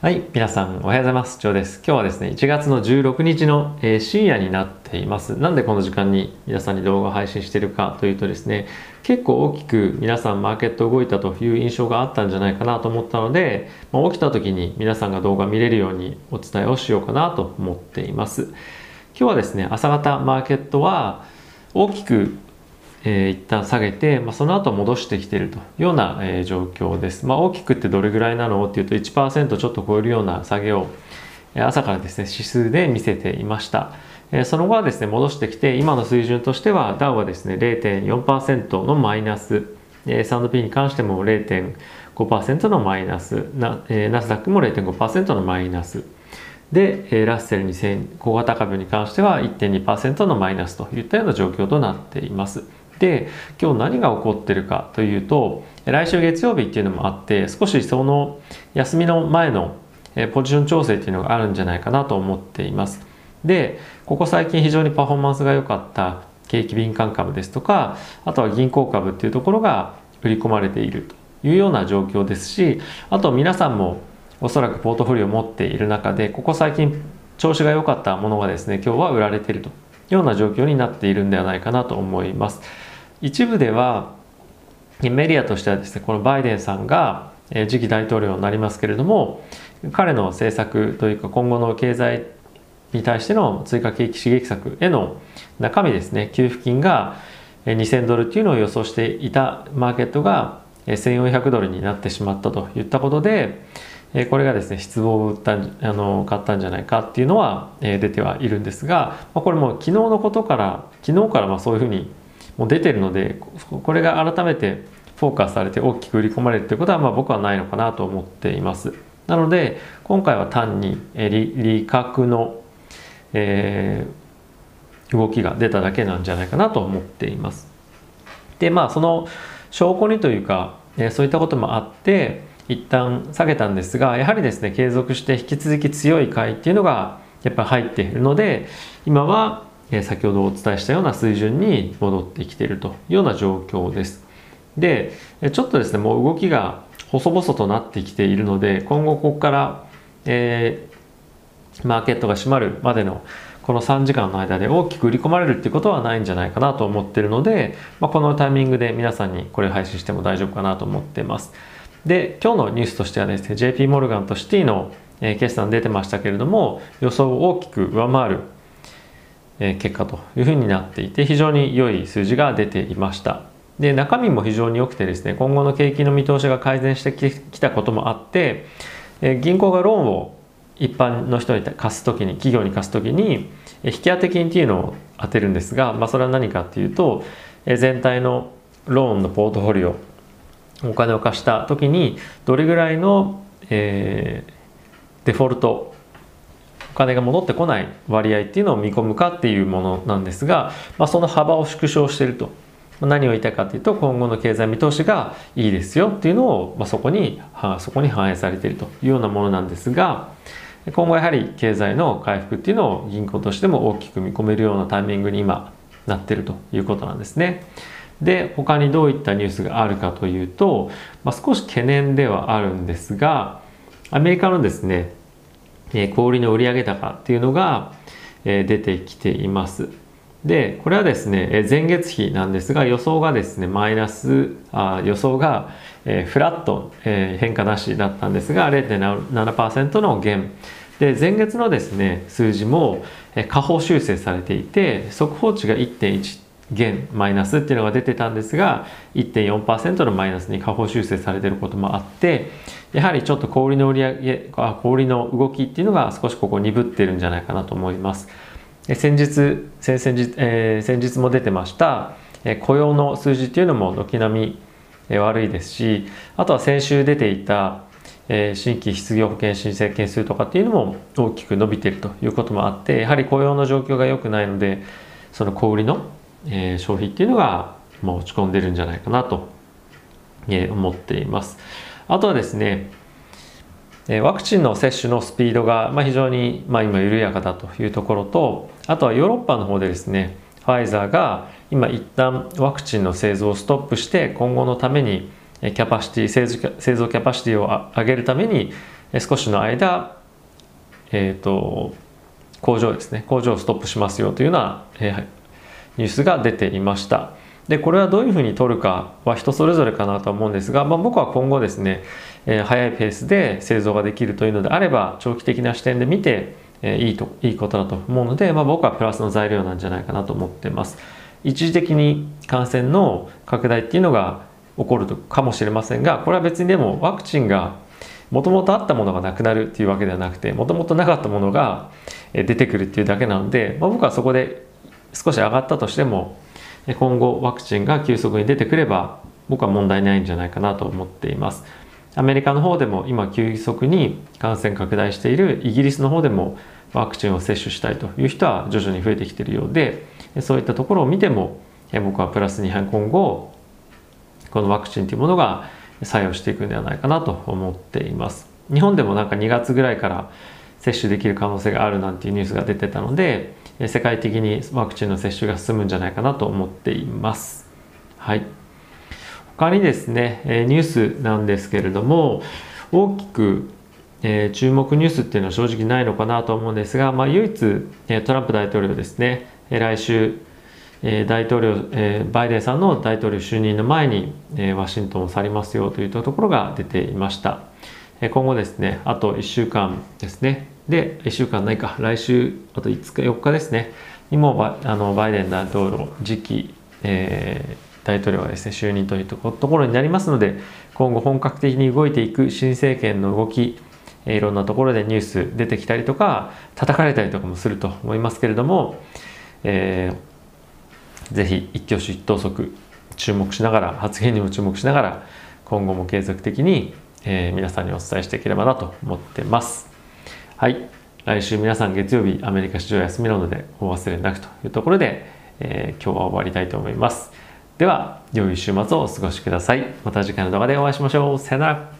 はい、皆さんおはようございます。ジョーです。今日はですね、1月の16日の、えー、深夜になっています。なんでこの時間に皆さんに動画を配信しているかというとですね、結構大きく皆さんマーケット動いたという印象があったんじゃないかなと思ったので、まあ、起きた時に皆さんが動画見れるようにお伝えをしようかなと思っています。今日はですね、朝方マーケットは大きくえー、一旦下げて、まあ、その後戻してきているというような、えー、状況です。まあ、大きくってどれぐらいなのっていうと1%ちょっと超えるような下げを朝からですね指数で見せていました。えー、その後はですね戻してきて今の水準としてはダウはですね0.4%のマイナス、えー、S&P に関しても0.5%のマイナスな、えー、ナスダックも0.5%のマイナスでラッセル2000小型株に関しては1.2%のマイナスといったような状況となっています。で今日何が起こってるかというと来週月曜日っていうのもあって少しその休みの前のポジション調整っていうのがあるんじゃないかなと思っていますでここ最近非常にパフォーマンスが良かった景気敏感株ですとかあとは銀行株っていうところが売り込まれているというような状況ですしあと皆さんもおそらくポートフォリオを持っている中でここ最近調子が良かったものがですね今日は売られているというような状況になっているんではないかなと思います。一部ではメディアとしてはですねこのバイデンさんが次期大統領になりますけれども彼の政策というか今後の経済に対しての追加景気刺激策への中身ですね給付金が2000ドルっていうのを予想していたマーケットが1400ドルになってしまったといったことでこれがですね失望をったあの買ったんじゃないかっていうのは出てはいるんですがこれも昨日のことから昨日からまあそういうふうにもう出てるのでこれが改めてフォーカスされて大きく売り込まれるということはまあ僕はないのかなと思っています。なので今回は単に利利確の、えー、動きが出ただけなんじゃないかなと思っています。でまあその証拠にというか、えー、そういったこともあって一旦下げたんですがやはりですね継続して引き続き強い買いっていうのがやっぱり入っているので今は先ほどお伝えしたような水準に戻ってきているというような状況です。で、ちょっとですね、もう動きが細々となってきているので、今後ここから、えー、マーケットが閉まるまでのこの3時間の間で大きく売り込まれるっていうことはないんじゃないかなと思ってるので、まあ、このタイミングで皆さんにこれ配信しても大丈夫かなと思ってます。で、今日のニュースとしてはですね、JP モルガンとシティの決算出てましたけれども、予想を大きく上回る結果というふうになっていて非常に良い数字が出ていました。で中身も非常に良くてですね今後の景気の見通しが改善してきたこともあって銀行がローンを一般の人に貸す時に企業に貸す時に引き当て金っていうのを当てるんですが、まあ、それは何かっていうと全体のローンのポートフォリオお金を貸した時にどれぐらいの、えー、デフォルト金が戻ってこない割合っていうのを見込むかっていうものなんですが、まあ、その幅を縮小していると。何を言いたいかというと今後の経済見通しがいいですよっていうのを、まあ、そこにそこに反映されているというようなものなんですが今後やはり経済の回復っていうのを銀行としても大きく見込めるようなタイミングに今なってるということなんですね。で他にどういったニュースがあるかというと、まあ、少し懸念ではあるんですがアメリカのですねえ小売の売上高っていうのが、え出てきています。で、これはですね、前月比なんですが、予想がですね、マイナス、あ予想が、えフラット、え変化なしだったんですが、0.7%の減。で、前月のですね、数字も、え下方修正されていて、速報値が1.1減マイナスっていうのが出てたんですが1.4%のマイナスに下方修正されてることもあってやはりちょっと小売の売り上げあ小売の動きっていうのが少しここ鈍ってるんじゃないかなと思います。先日先々日、えー、先日も出てました、え雇用の数字っていうのも軒並み悪いですしあとは先週出ていたえ新規失業保険申請件数とかっていうのも大きく伸びているということもあってやはり雇用の状況が良くないのでその小売りのえー、消費っていうのが、まあ、落ち込んでるんじゃないかなと、えー、思っています。あとはですね、えワクチンの接種のスピードが、まあ、非常に、まあ、今緩やかだというところとあとはヨーロッパの方でですねファイザーが今一旦ワクチンの製造をストップして今後のためにキャパシティ製造キャパシティを上げるために少しの間、え、ー、と、工場ですね、工場をストップしますよというような、えー、ニュースが出ていました。で、これはどういうふうに取るかは人それぞれかなと思うんですが、まあ、僕は今後ですね、えー、早いペースで製造ができるというのであれば、長期的な視点で見て、えー、いいと、いいことだと思うので、まあ、僕はプラスの材料なんじゃないかなと思ってます。一時的に感染の拡大っていうのが起こるかもしれませんが、これは別にでもワクチンがもともとあったものがなくなるっていうわけではなくて、もともとなかったものが出てくるっていうだけなので、まあ、僕はそこで少し上がったとしても、今後ワクチンが急速に出てくれば僕は問題ないんじゃないかなと思っています。アメリカの方でも今急速に感染拡大しているイギリスの方でもワクチンを接種したいという人は徐々に増えてきているようでそういったところを見ても僕はプラスに今後このワクチンというものが作用していくんではないかなと思っています。日本でもなんか2月ぐらいから接種できる可能性があるなんていうニュースが出てたので世界的にワクチンの接種が進むんじゃないかなと思っています。はい。他にですね、ニュースなんですけれども、大きく、え注目ニュースっていうのは正直ないのかなと思うんですが、まあ、唯一、トランプ大統領ですね、来週、大統領、バイデンさんの大統領就任の前に、ワシントンを去りますよというところが出ていました。今後ですね、あと1週間ですね、で、1週間ないか、来週、あと5日、4日ですね、にもバあのバイデン大統領、次期、えー、大統領がですね、就任というところになりますので、今後本格的に動いていく新政権の動き、いろんなところでニュース出てきたりとか、叩かれたりとかもすると思いますけれども、えー、ぜひ一挙手一投足注目しながら、発言にも注目しながら、今後も継続的に、えー、皆さんにお伝えしていければなと思ってます。はい。来週皆さん月曜日アメリカ市場休みなのでお忘れなくというところで、えー、今日は終わりたいと思います。では、良い週末をお過ごしください。また次回の動画でお会いしましょう。さよなら。